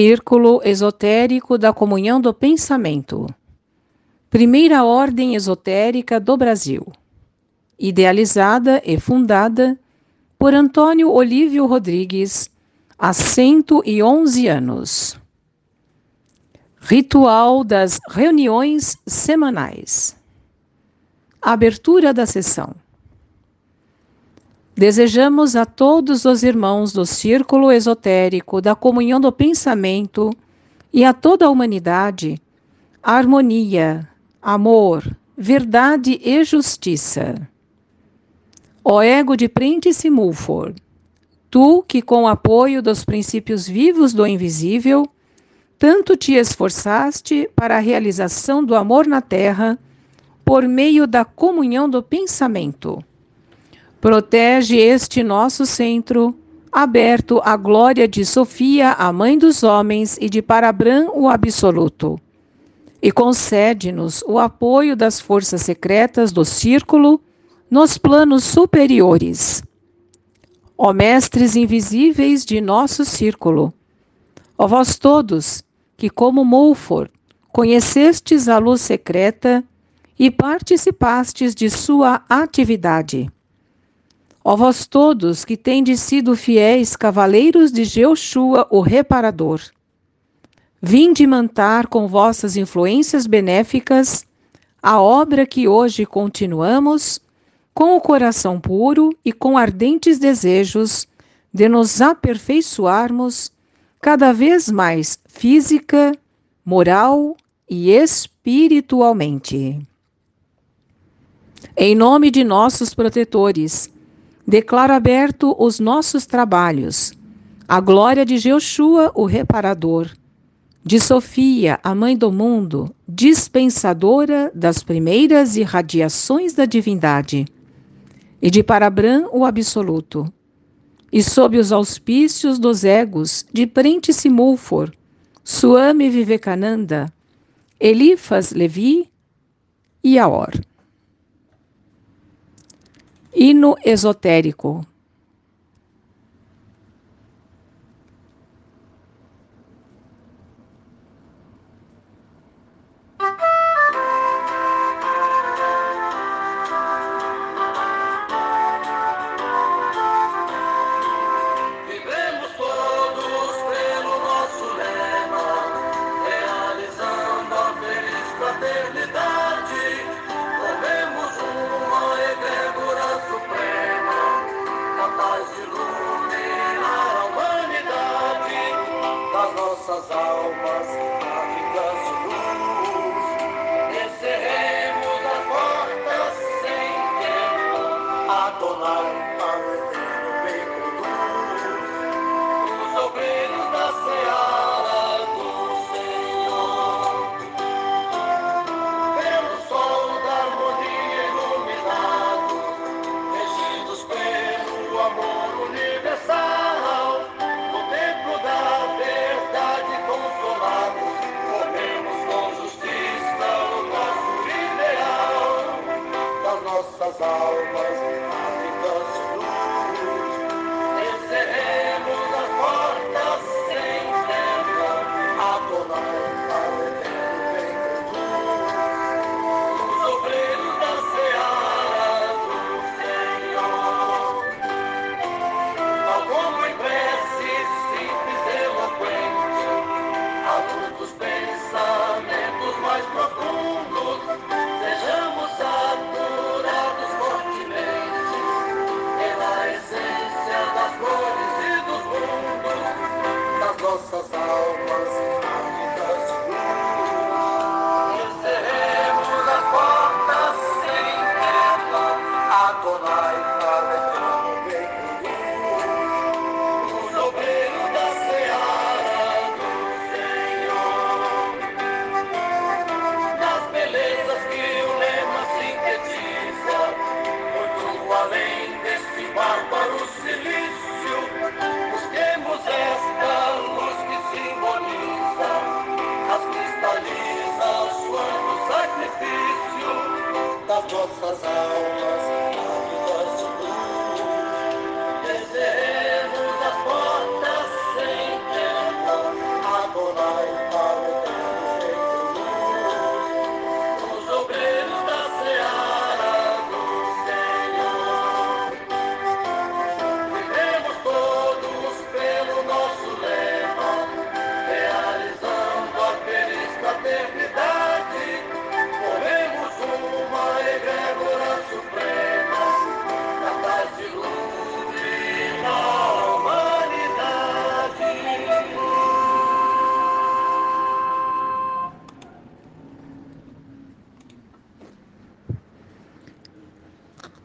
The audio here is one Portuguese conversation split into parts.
Círculo Esotérico da Comunhão do Pensamento. Primeira Ordem Esotérica do Brasil. Idealizada e fundada por Antônio Olívio Rodrigues, há 111 anos. Ritual das reuniões semanais. Abertura da sessão. Desejamos a todos os irmãos do círculo esotérico da comunhão do pensamento e a toda a humanidade harmonia, amor, verdade e justiça. Ó ego de Prentice Mulford, tu que com o apoio dos princípios vivos do invisível, tanto te esforçaste para a realização do amor na terra por meio da comunhão do pensamento Protege este nosso centro, aberto à glória de Sofia, a mãe dos homens, e de Parabran, o absoluto. E concede-nos o apoio das forças secretas do círculo nos planos superiores. Ó mestres invisíveis de nosso círculo, ó vós todos que, como Mulford, conhecestes a luz secreta e participastes de sua atividade Ó vós todos que tendes sido fiéis cavaleiros de Jeoshua, o reparador, vinde mantar com vossas influências benéficas a obra que hoje continuamos, com o coração puro e com ardentes desejos de nos aperfeiçoarmos cada vez mais física, moral e espiritualmente. Em nome de nossos protetores, Declaro aberto os nossos trabalhos, a glória de Jeoshua, o reparador, de Sofia, a mãe do mundo, dispensadora das primeiras irradiações da divindade, e de Parabran, o absoluto, e sob os auspícios dos egos de Prentice Mulford, Swami Vivekananda, Elifas Levi e Aor. Hino esotérico.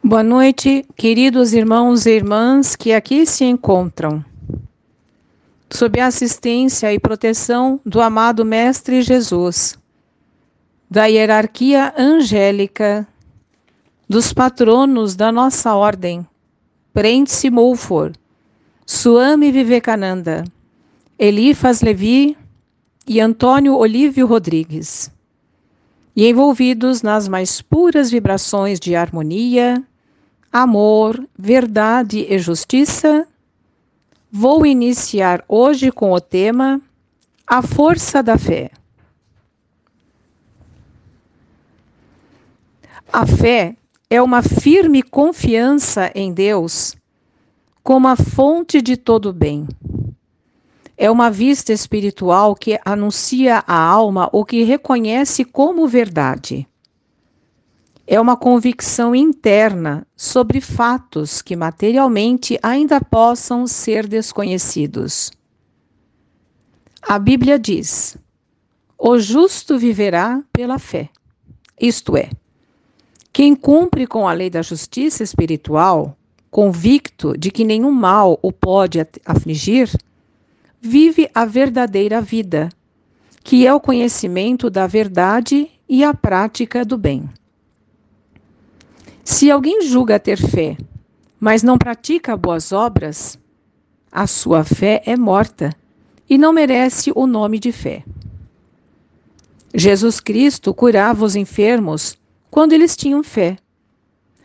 Boa noite, queridos irmãos e irmãs que aqui se encontram. Sob a assistência e proteção do amado Mestre Jesus, da hierarquia angélica, dos patronos da nossa ordem, Prentice Mulford, Suame Vivekananda, Elifas Levi e Antônio Olívio Rodrigues, e envolvidos nas mais puras vibrações de harmonia, amor, verdade e justiça, vou iniciar hoje com o tema A Força da Fé. A fé é uma firme confiança em Deus como a fonte de todo bem. É uma vista espiritual que anuncia à alma o que reconhece como verdade é uma convicção interna sobre fatos que materialmente ainda possam ser desconhecidos. A Bíblia diz: o justo viverá pela fé. Isto é, quem cumpre com a lei da justiça espiritual, convicto de que nenhum mal o pode afligir, vive a verdadeira vida, que é o conhecimento da verdade e a prática do bem. Se alguém julga ter fé, mas não pratica boas obras, a sua fé é morta e não merece o nome de fé. Jesus Cristo curava os enfermos quando eles tinham fé.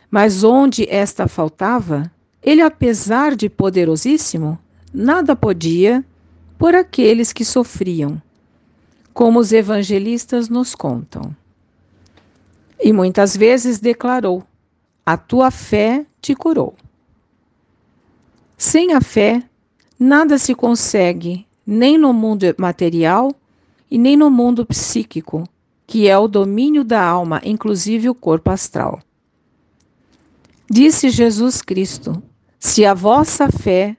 Mas onde esta faltava, ele, apesar de poderosíssimo, nada podia por aqueles que sofriam, como os evangelistas nos contam. E muitas vezes declarou: a tua fé te curou. Sem a fé, nada se consegue, nem no mundo material e nem no mundo psíquico, que é o domínio da alma, inclusive o corpo astral. Disse Jesus Cristo: Se a vossa fé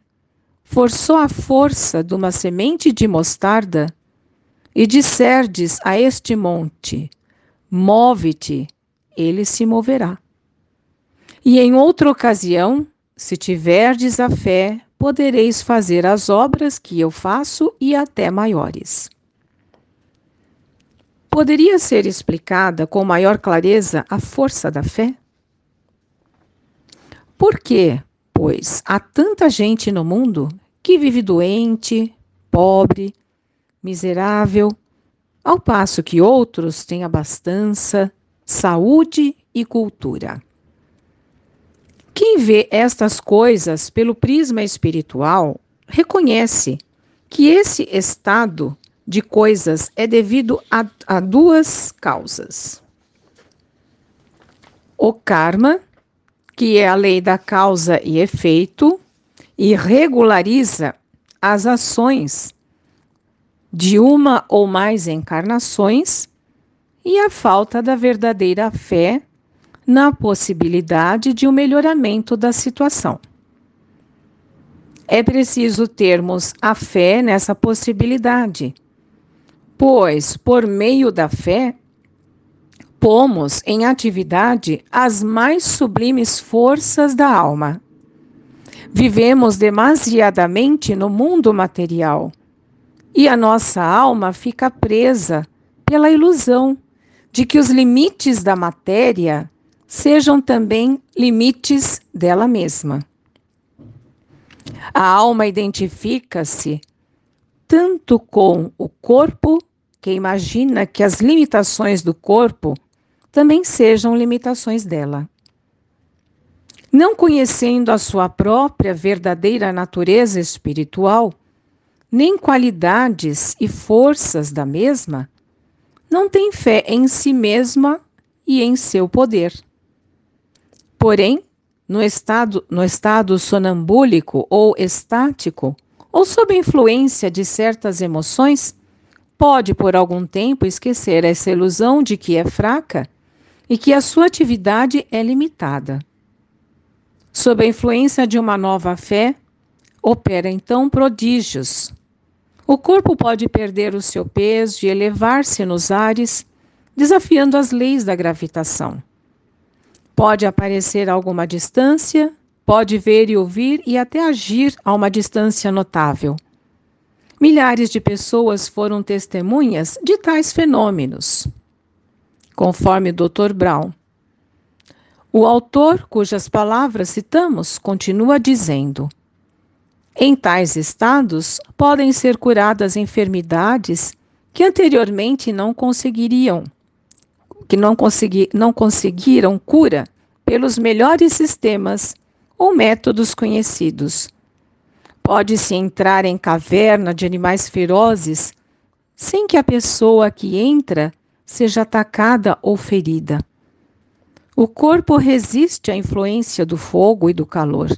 for só a força de uma semente de mostarda, e disserdes a este monte: Move-te, ele se moverá. E em outra ocasião, se tiverdes a fé, podereis fazer as obras que eu faço e até maiores. Poderia ser explicada com maior clareza a força da fé? Por quê, pois, há tanta gente no mundo que vive doente, pobre, miserável, ao passo que outros têm abastança, saúde e cultura? Quem vê estas coisas pelo prisma espiritual reconhece que esse estado de coisas é devido a, a duas causas. O karma, que é a lei da causa e efeito, e regulariza as ações de uma ou mais encarnações, e a falta da verdadeira fé na possibilidade de um melhoramento da situação. É preciso termos a fé nessa possibilidade, pois, por meio da fé, pomos em atividade as mais sublimes forças da alma. Vivemos demasiadamente no mundo material e a nossa alma fica presa pela ilusão de que os limites da matéria sejam também limites dela mesma. A alma identifica-se tanto com o corpo, que imagina que as limitações do corpo também sejam limitações dela. Não conhecendo a sua própria verdadeira natureza espiritual, nem qualidades e forças da mesma, não tem fé em si mesma e em seu poder. Porém, no estado, no estado sonambúlico ou estático, ou sob influência de certas emoções, pode por algum tempo esquecer essa ilusão de que é fraca e que a sua atividade é limitada. Sob a influência de uma nova fé, opera então prodígios. O corpo pode perder o seu peso e elevar-se nos ares, desafiando as leis da gravitação. Pode aparecer a alguma distância, pode ver e ouvir e até agir a uma distância notável. Milhares de pessoas foram testemunhas de tais fenômenos. Conforme Dr. Brown, o autor, cujas palavras citamos, continua dizendo: Em tais estados podem ser curadas enfermidades que anteriormente não conseguiriam, que não, consegui, não conseguiram cura pelos melhores sistemas ou métodos conhecidos. Pode-se entrar em caverna de animais ferozes sem que a pessoa que entra seja atacada ou ferida. O corpo resiste à influência do fogo e do calor.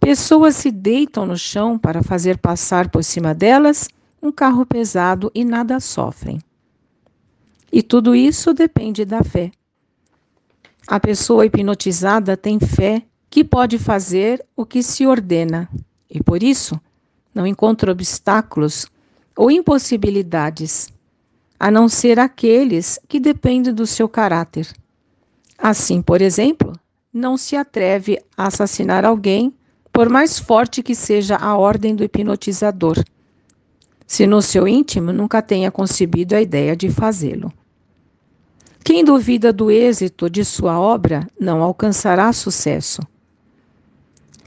Pessoas se deitam no chão para fazer passar por cima delas um carro pesado e nada sofrem. E tudo isso depende da fé. A pessoa hipnotizada tem fé que pode fazer o que se ordena e, por isso, não encontra obstáculos ou impossibilidades, a não ser aqueles que dependem do seu caráter. Assim, por exemplo, não se atreve a assassinar alguém, por mais forte que seja a ordem do hipnotizador, se no seu íntimo nunca tenha concebido a ideia de fazê-lo. Quem duvida do êxito de sua obra não alcançará sucesso.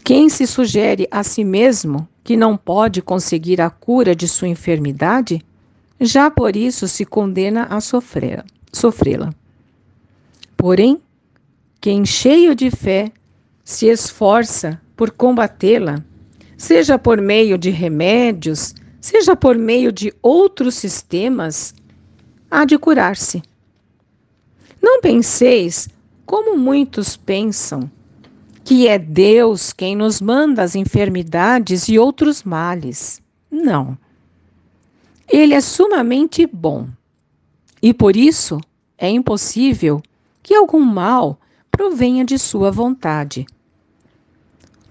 Quem se sugere a si mesmo que não pode conseguir a cura de sua enfermidade, já por isso se condena a sofrê-la. Porém, quem cheio de fé se esforça por combatê-la, seja por meio de remédios, seja por meio de outros sistemas, há de curar-se. Não penseis, como muitos pensam, que é Deus quem nos manda as enfermidades e outros males. Não. Ele é sumamente bom. E por isso é impossível que algum mal provenha de sua vontade.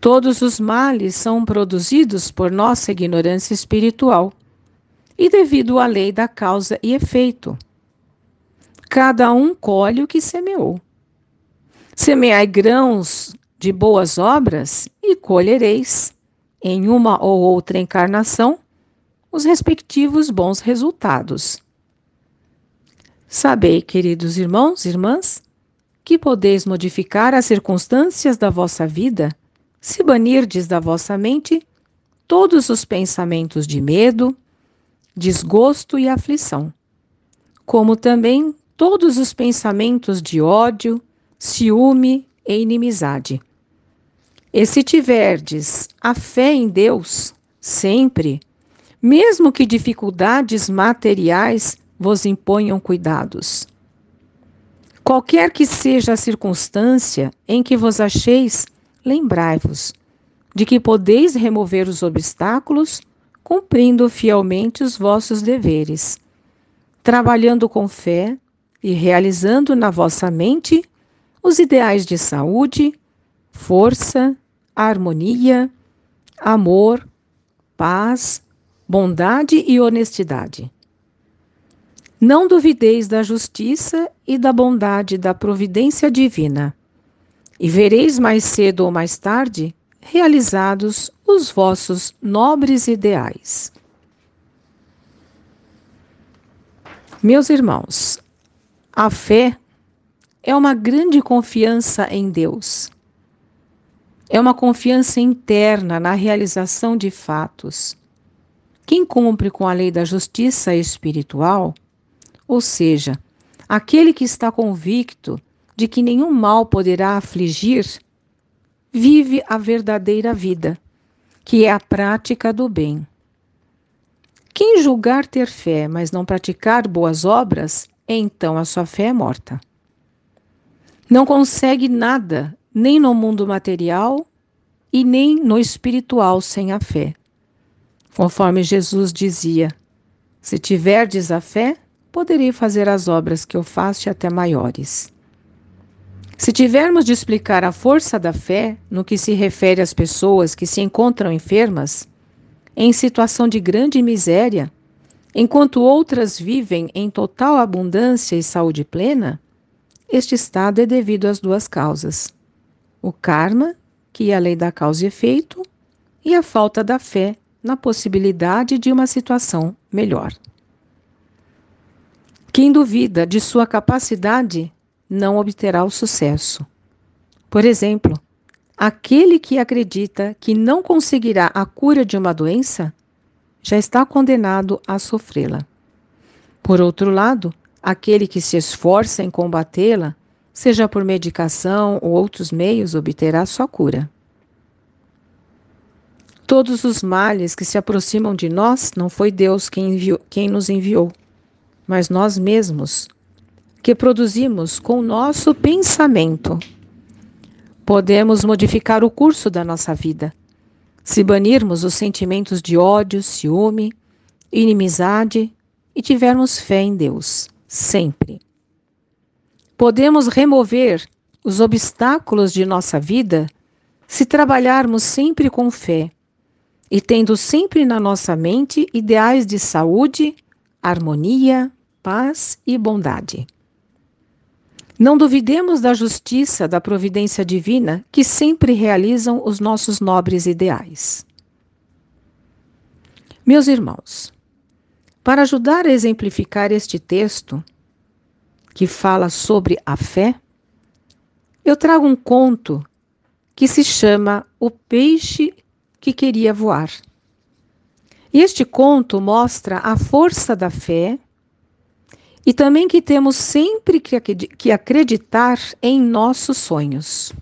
Todos os males são produzidos por nossa ignorância espiritual e devido à lei da causa e efeito. Cada um colhe o que semeou. Semeai grãos de boas obras e colhereis, em uma ou outra encarnação, os respectivos bons resultados. Sabei, queridos irmãos e irmãs, que podeis modificar as circunstâncias da vossa vida se banirdes da vossa mente todos os pensamentos de medo, desgosto e aflição, como também todos os pensamentos de ódio, ciúme e inimizade. E se tiverdes a fé em Deus, sempre, mesmo que dificuldades materiais vos imponham cuidados. Qualquer que seja a circunstância em que vos acheis, lembrai-vos de que podeis remover os obstáculos cumprindo fielmente os vossos deveres, trabalhando com fé e realizando na vossa mente os ideais de saúde, força, harmonia, amor, paz, bondade e honestidade. Não duvideis da justiça e da bondade da providência divina, e vereis mais cedo ou mais tarde realizados os vossos nobres ideais. Meus irmãos, a fé é uma grande confiança em Deus. É uma confiança interna na realização de fatos. Quem cumpre com a lei da justiça espiritual ou seja, aquele que está convicto de que nenhum mal poderá afligir, vive a verdadeira vida, que é a prática do bem. Quem julgar ter fé, mas não praticar boas obras, então a sua fé é morta. Não consegue nada, nem no mundo material e nem no espiritual, sem a fé. Conforme Jesus dizia: Se tiverdes a fé, poderei fazer as obras que eu faço e até maiores. Se tivermos de explicar a força da fé no que se refere às pessoas que se encontram enfermas, em situação de grande miséria, enquanto outras vivem em total abundância e saúde plena, este estado é devido às duas causas: o karma, que é a lei da causa e efeito, e a falta da fé na possibilidade de uma situação melhor. Quem duvida de sua capacidade não obterá o sucesso. Por exemplo, aquele que acredita que não conseguirá a cura de uma doença já está condenado a sofrê-la. Por outro lado, aquele que se esforça em combatê-la, seja por medicação ou outros meios, obterá sua cura. Todos os males que se aproximam de nós não foi Deus quem, enviou, quem nos enviou, mas nós mesmos, que produzimos com nosso pensamento. Podemos modificar o curso da nossa vida se banirmos os sentimentos de ódio, ciúme, inimizade e tivermos fé em Deus, sempre. Podemos remover os obstáculos de nossa vida se trabalharmos sempre com fé e tendo sempre na nossa mente ideais de saúde, harmonia, paz e bondade. Não duvidemos da justiça, da providência divina que sempre realizam os nossos nobres ideais. Meus irmãos, para ajudar a exemplificar este texto, que fala sobre a fé, eu trago um conto que se chama O Peixe que Queria Voar. Este conto mostra a força da fé e também que temos sempre que acreditar em nossos sonhos.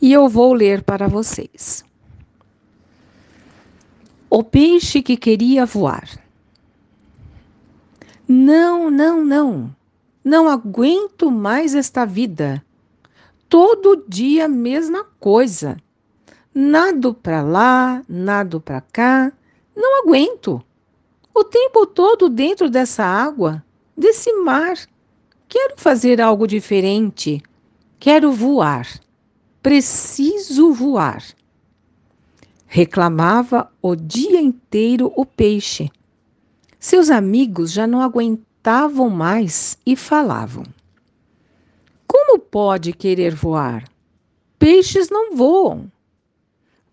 E eu vou ler para vocês. O peixe que queria voar. Não, não, não. Não aguento mais esta vida. Todo dia a mesma coisa. Nado para lá, nado para cá. Não aguento o tempo todo dentro dessa água, desse mar. Quero fazer algo diferente. Quero voar. Preciso voar. Reclamava o dia inteiro o peixe. Seus amigos já não aguentavam mais e falavam: Como pode querer voar? Peixes não voam.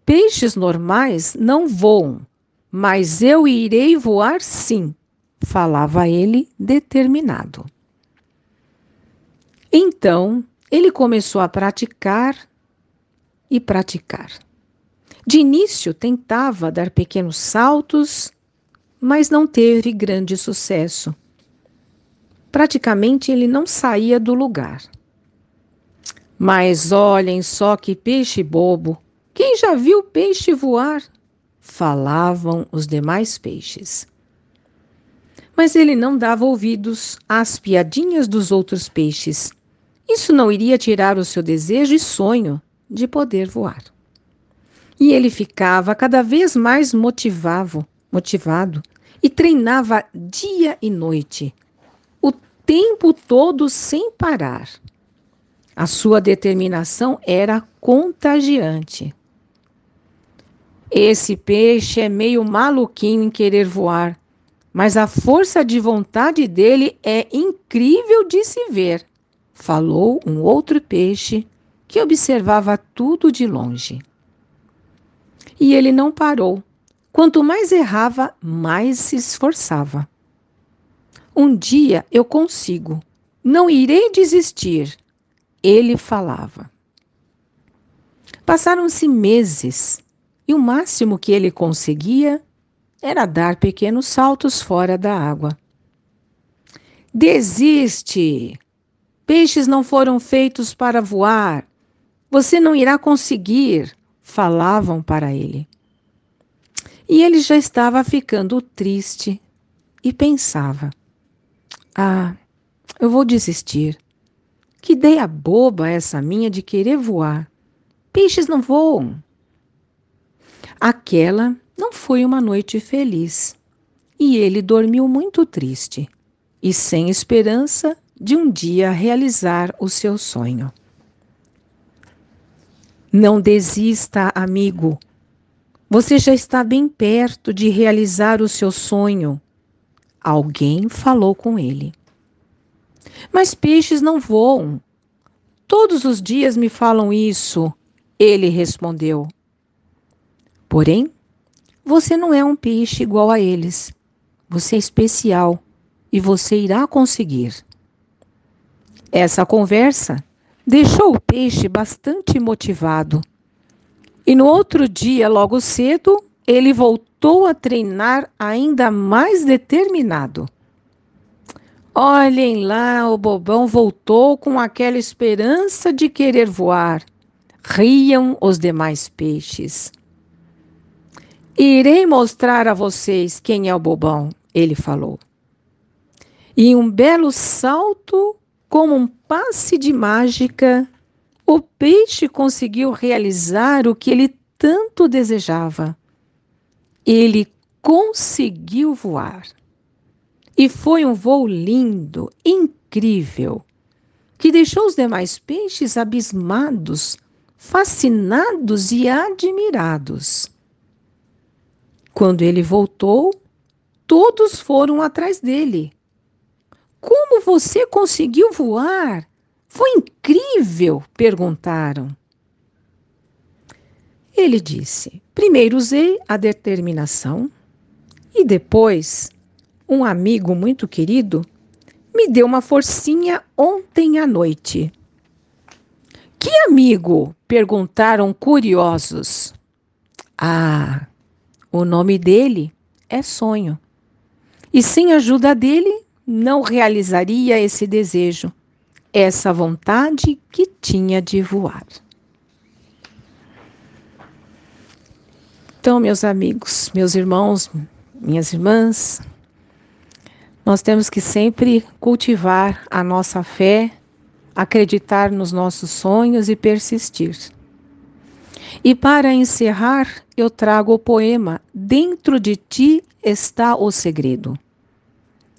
Peixes normais não voam. Mas eu irei voar sim, falava ele determinado. Então ele começou a praticar e praticar. De início tentava dar pequenos saltos, mas não teve grande sucesso. Praticamente ele não saía do lugar. Mas olhem só que peixe bobo! Quem já viu peixe voar? Falavam os demais peixes. Mas ele não dava ouvidos às piadinhas dos outros peixes. Isso não iria tirar o seu desejo e sonho de poder voar. E ele ficava cada vez mais motivado, motivado e treinava dia e noite, o tempo todo sem parar. A sua determinação era contagiante. Esse peixe é meio maluquinho em querer voar, mas a força de vontade dele é incrível de se ver, falou um outro peixe que observava tudo de longe. E ele não parou. Quanto mais errava, mais se esforçava. Um dia eu consigo, não irei desistir, ele falava. Passaram-se meses e o máximo que ele conseguia era dar pequenos saltos fora da água. Desiste! Peixes não foram feitos para voar. Você não irá conseguir, falavam para ele. E ele já estava ficando triste e pensava: Ah, eu vou desistir. Que ideia boba essa minha de querer voar. Peixes não voam. Aquela não foi uma noite feliz e ele dormiu muito triste e sem esperança de um dia realizar o seu sonho. Não desista, amigo. Você já está bem perto de realizar o seu sonho. Alguém falou com ele. Mas peixes não voam. Todos os dias me falam isso, ele respondeu. Porém, você não é um peixe igual a eles. Você é especial e você irá conseguir. Essa conversa deixou o peixe bastante motivado. E no outro dia, logo cedo, ele voltou a treinar ainda mais determinado. Olhem lá, o bobão voltou com aquela esperança de querer voar. Riam os demais peixes. Irei mostrar a vocês quem é o bobão, ele falou. E um belo salto, como um passe de mágica, o peixe conseguiu realizar o que ele tanto desejava. Ele conseguiu voar. E foi um voo lindo, incrível, que deixou os demais peixes abismados, fascinados e admirados. Quando ele voltou, todos foram atrás dele. Como você conseguiu voar? Foi incrível! perguntaram. Ele disse: primeiro usei a determinação e depois um amigo muito querido me deu uma forcinha ontem à noite. Que amigo? perguntaram curiosos. Ah, o nome dele é sonho. E sem a ajuda dele, não realizaria esse desejo, essa vontade que tinha de voar. Então, meus amigos, meus irmãos, minhas irmãs, nós temos que sempre cultivar a nossa fé, acreditar nos nossos sonhos e persistir. E para encerrar, eu trago o poema Dentro de ti está o segredo,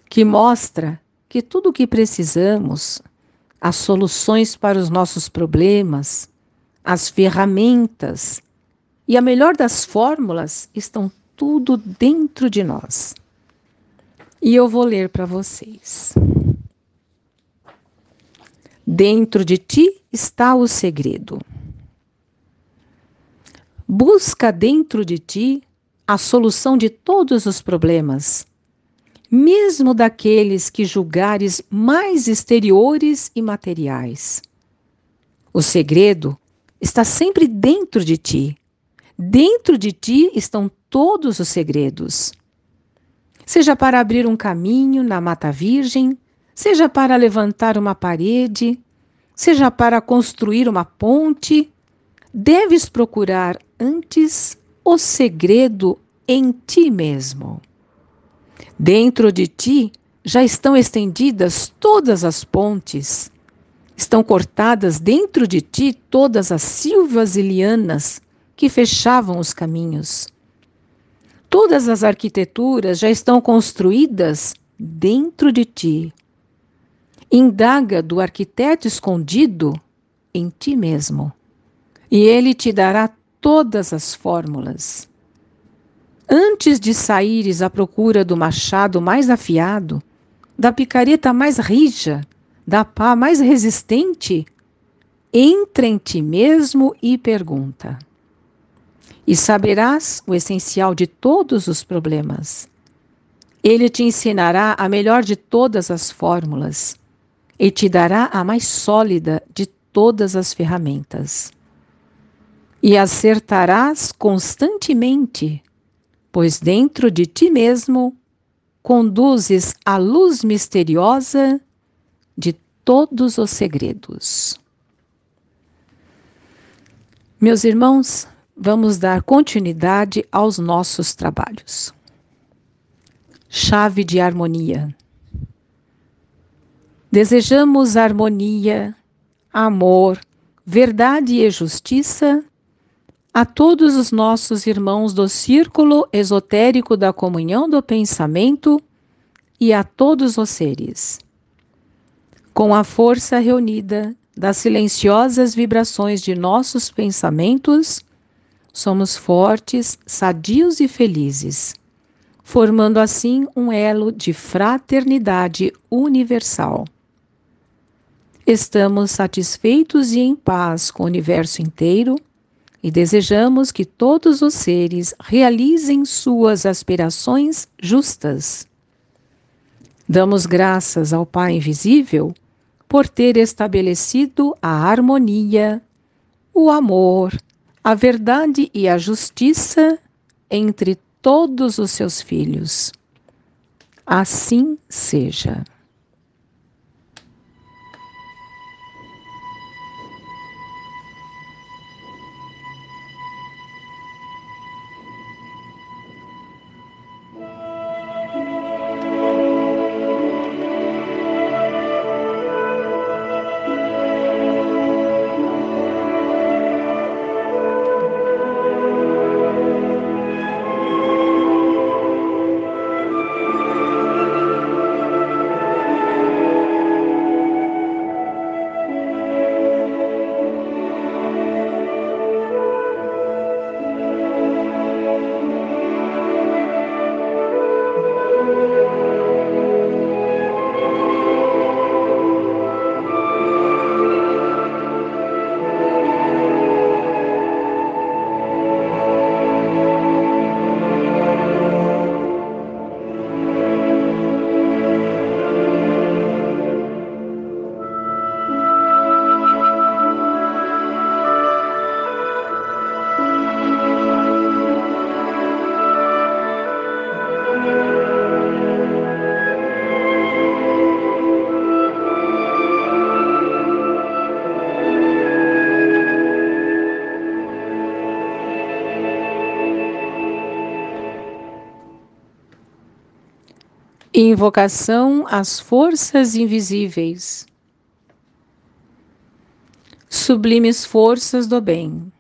que mostra que tudo o que precisamos, as soluções para os nossos problemas, as ferramentas e a melhor das fórmulas estão tudo dentro de nós. E eu vou ler para vocês. Dentro de ti está o segredo. Busca dentro de ti a solução de todos os problemas, mesmo daqueles que julgares mais exteriores e materiais. O segredo está sempre dentro de ti. Dentro de ti estão todos os segredos. Seja para abrir um caminho na Mata Virgem, seja para levantar uma parede, seja para construir uma ponte, deves procurar antes o segredo em ti mesmo. Dentro de ti já estão estendidas todas as pontes, estão cortadas dentro de ti todas as silvas e lianas que fechavam os caminhos. Todas as arquiteturas já estão construídas dentro de ti. Indaga do arquiteto escondido em ti mesmo e ele te dará todas as fórmulas. Antes de saíres à procura do machado mais afiado, da picareta mais rija, da pá mais resistente, entra em ti mesmo e pergunta. E saberás o essencial de todos os problemas. Ele te ensinará a melhor de todas as fórmulas e te dará a mais sólida de todas as ferramentas e acertarás constantemente, pois dentro de ti mesmo conduzes a luz misteriosa de todos os segredos. Meus irmãos, vamos dar continuidade aos nossos trabalhos. Chave de harmonia. Desejamos harmonia, amor, verdade e justiça a todos os nossos irmãos do círculo esotérico da comunhão do pensamento e a todos os seres. Com a força reunida das silenciosas vibrações de nossos pensamentos, somos fortes, sadios e felizes, formando assim um elo de fraternidade universal. Estamos satisfeitos e em paz com o universo inteiro e desejamos que todos os seres realizem suas aspirações justas. Damos graças ao Pai Invisível por ter estabelecido a harmonia, o amor, a verdade e a justiça entre todos os seus filhos. Assim seja. Invocação às forças invisíveis. Sublimes forças do bem,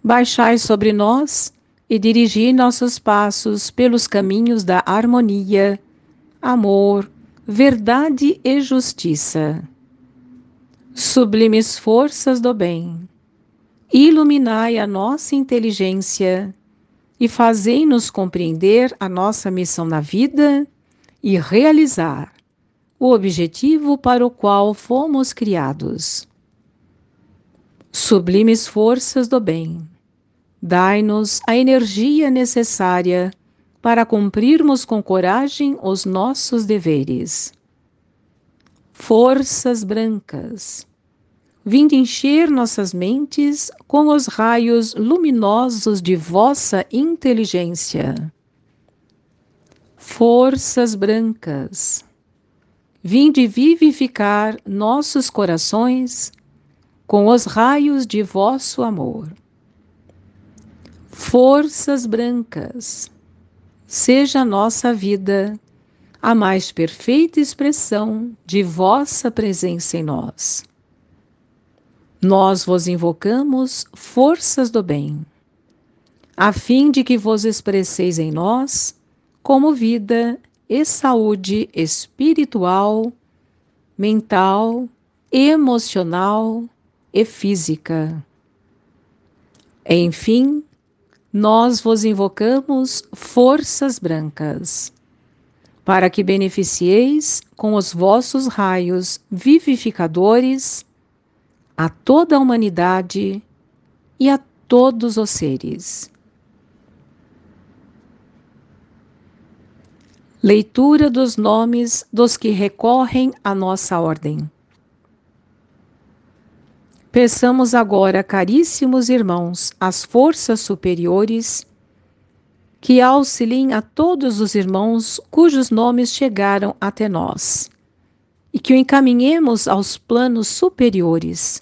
baixai sobre nós e dirigi nossos passos pelos caminhos da harmonia, amor, verdade e justiça. Sublimes forças do bem, iluminai a nossa inteligência e fazei-nos compreender a nossa missão na vida e realizar o objetivo para o qual fomos criados. Sublimes forças do bem, dai-nos a energia necessária para cumprirmos com coragem os nossos deveres. Forças brancas, vinde encher nossas mentes com os raios luminosos de vossa inteligência forças brancas, vinde vivificar nossos corações com os raios de vosso amor. Forças brancas, seja nossa vida a mais perfeita expressão de vossa presença em nós. Nós vos invocamos, forças do bem, a fim de que vos expresseis em nós como vida e saúde espiritual, mental, emocional e física. Enfim, nós vos invocamos forças brancas, para que beneficieis com os vossos raios vivificadores a toda a humanidade e a todos os seres. Leitura dos nomes dos que recorrem à nossa ordem. Peçamos agora, caríssimos irmãos, as forças superiores que auxiliem a todos os irmãos cujos nomes chegaram até nós e que o encaminhemos aos planos superiores,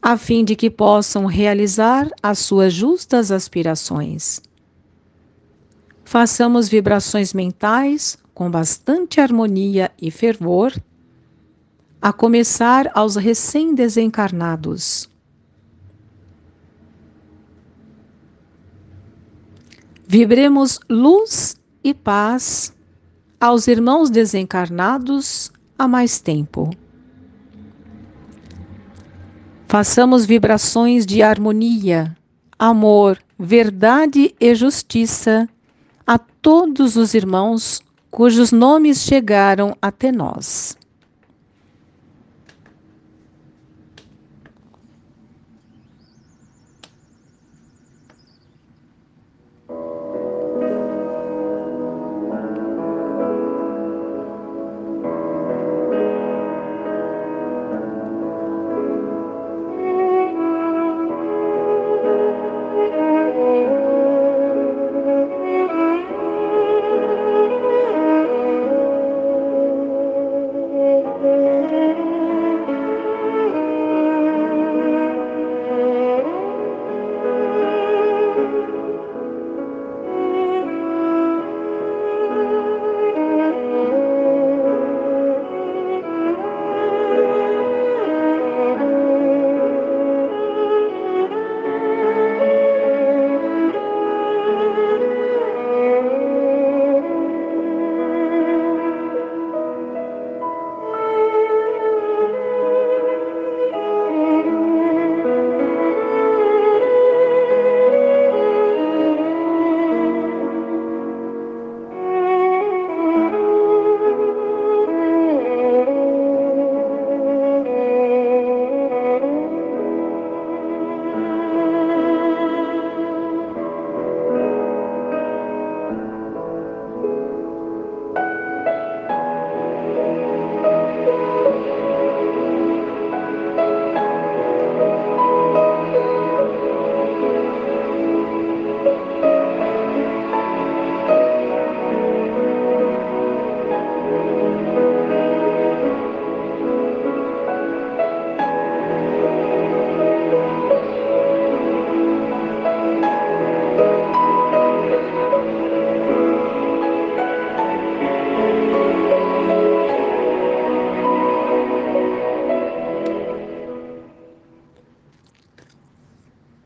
a fim de que possam realizar as suas justas aspirações façamos vibrações mentais com bastante harmonia e fervor, a começar aos recém-desencarnados. Vibremos luz e paz aos irmãos desencarnados há mais tempo. Façamos vibrações de harmonia, amor, verdade e justiça a todos os irmãos cujos nomes chegaram até nós.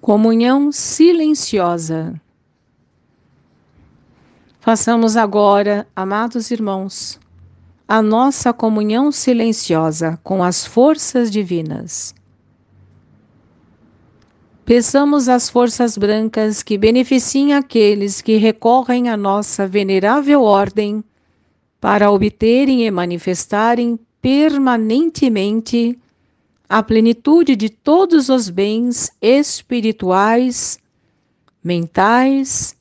Comunhão silenciosa. Façamos agora, amados irmãos, a nossa comunhão silenciosa com as forças divinas. Peçamos às forças brancas que beneficiem aqueles que recorrem à nossa venerável ordem para obterem e manifestarem permanentemente a plenitude de todos os bens espirituais, mentais,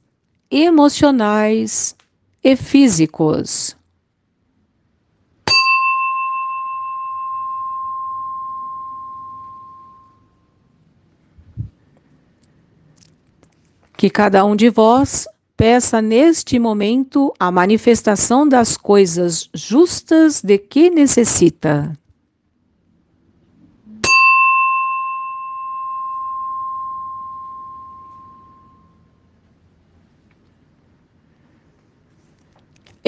emocionais e físicos. Que cada um de vós peça neste momento a manifestação das coisas justas de que necessita.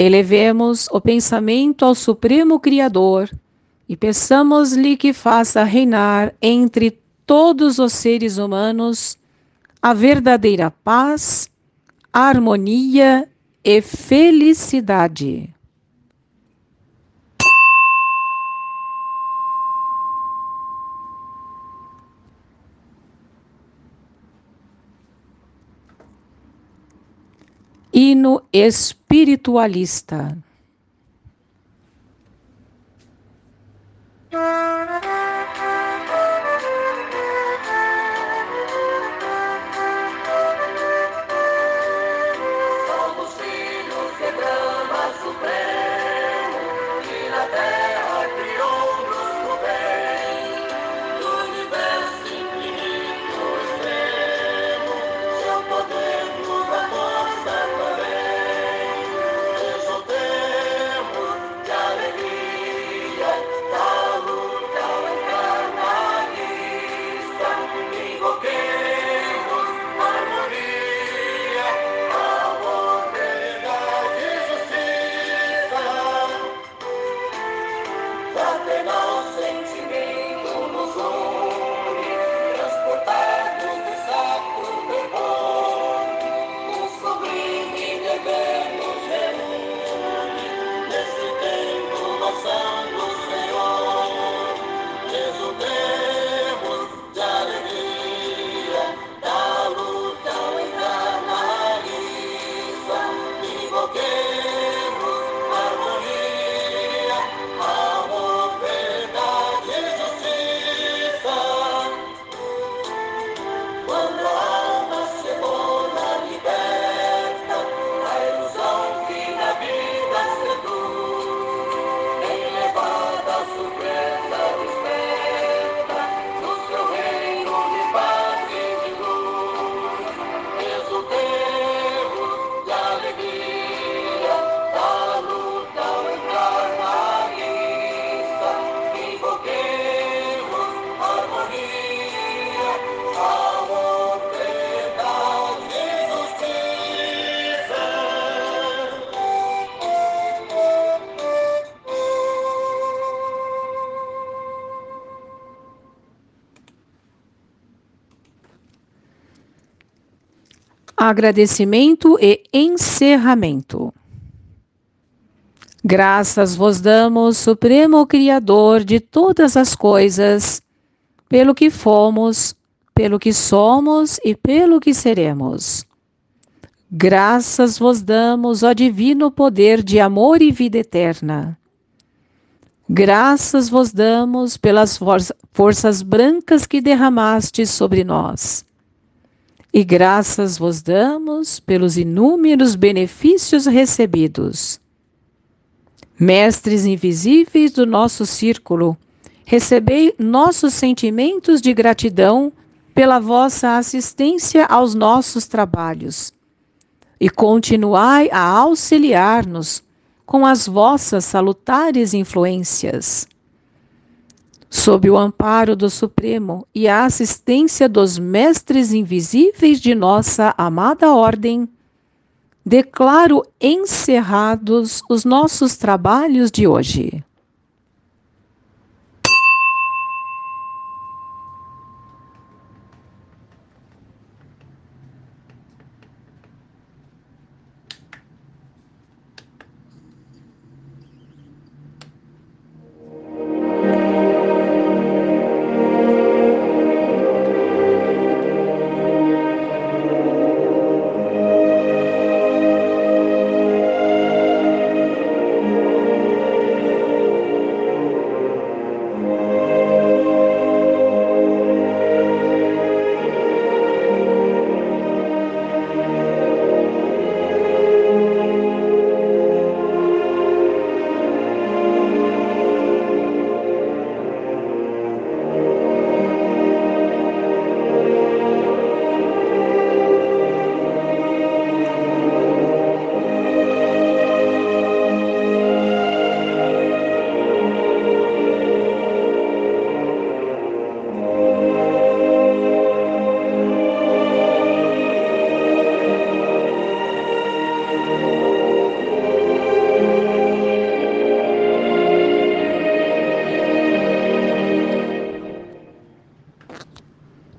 Elevemos o pensamento ao Supremo Criador e peçamos-lhe que faça reinar entre todos os seres humanos a verdadeira paz, harmonia e felicidade. Hino espiritualista. Agradecimento e encerramento. Graças vos damos, Supremo Criador de todas as coisas, pelo que fomos, pelo que somos e pelo que seremos. Graças vos damos, ó Divino Poder de amor e vida eterna. Graças vos damos pelas forças brancas que derramaste sobre nós e graças vos damos pelos inúmeros benefícios recebidos. Mestres invisíveis do nosso círculo, recebei nossos sentimentos de gratidão pela vossa assistência aos nossos trabalhos e continuai a auxiliar-nos com as vossas salutares influências sob o amparo do Supremo e a assistência dos mestres invisíveis de nossa amada Ordem, declaro encerrados os nossos trabalhos de hoje.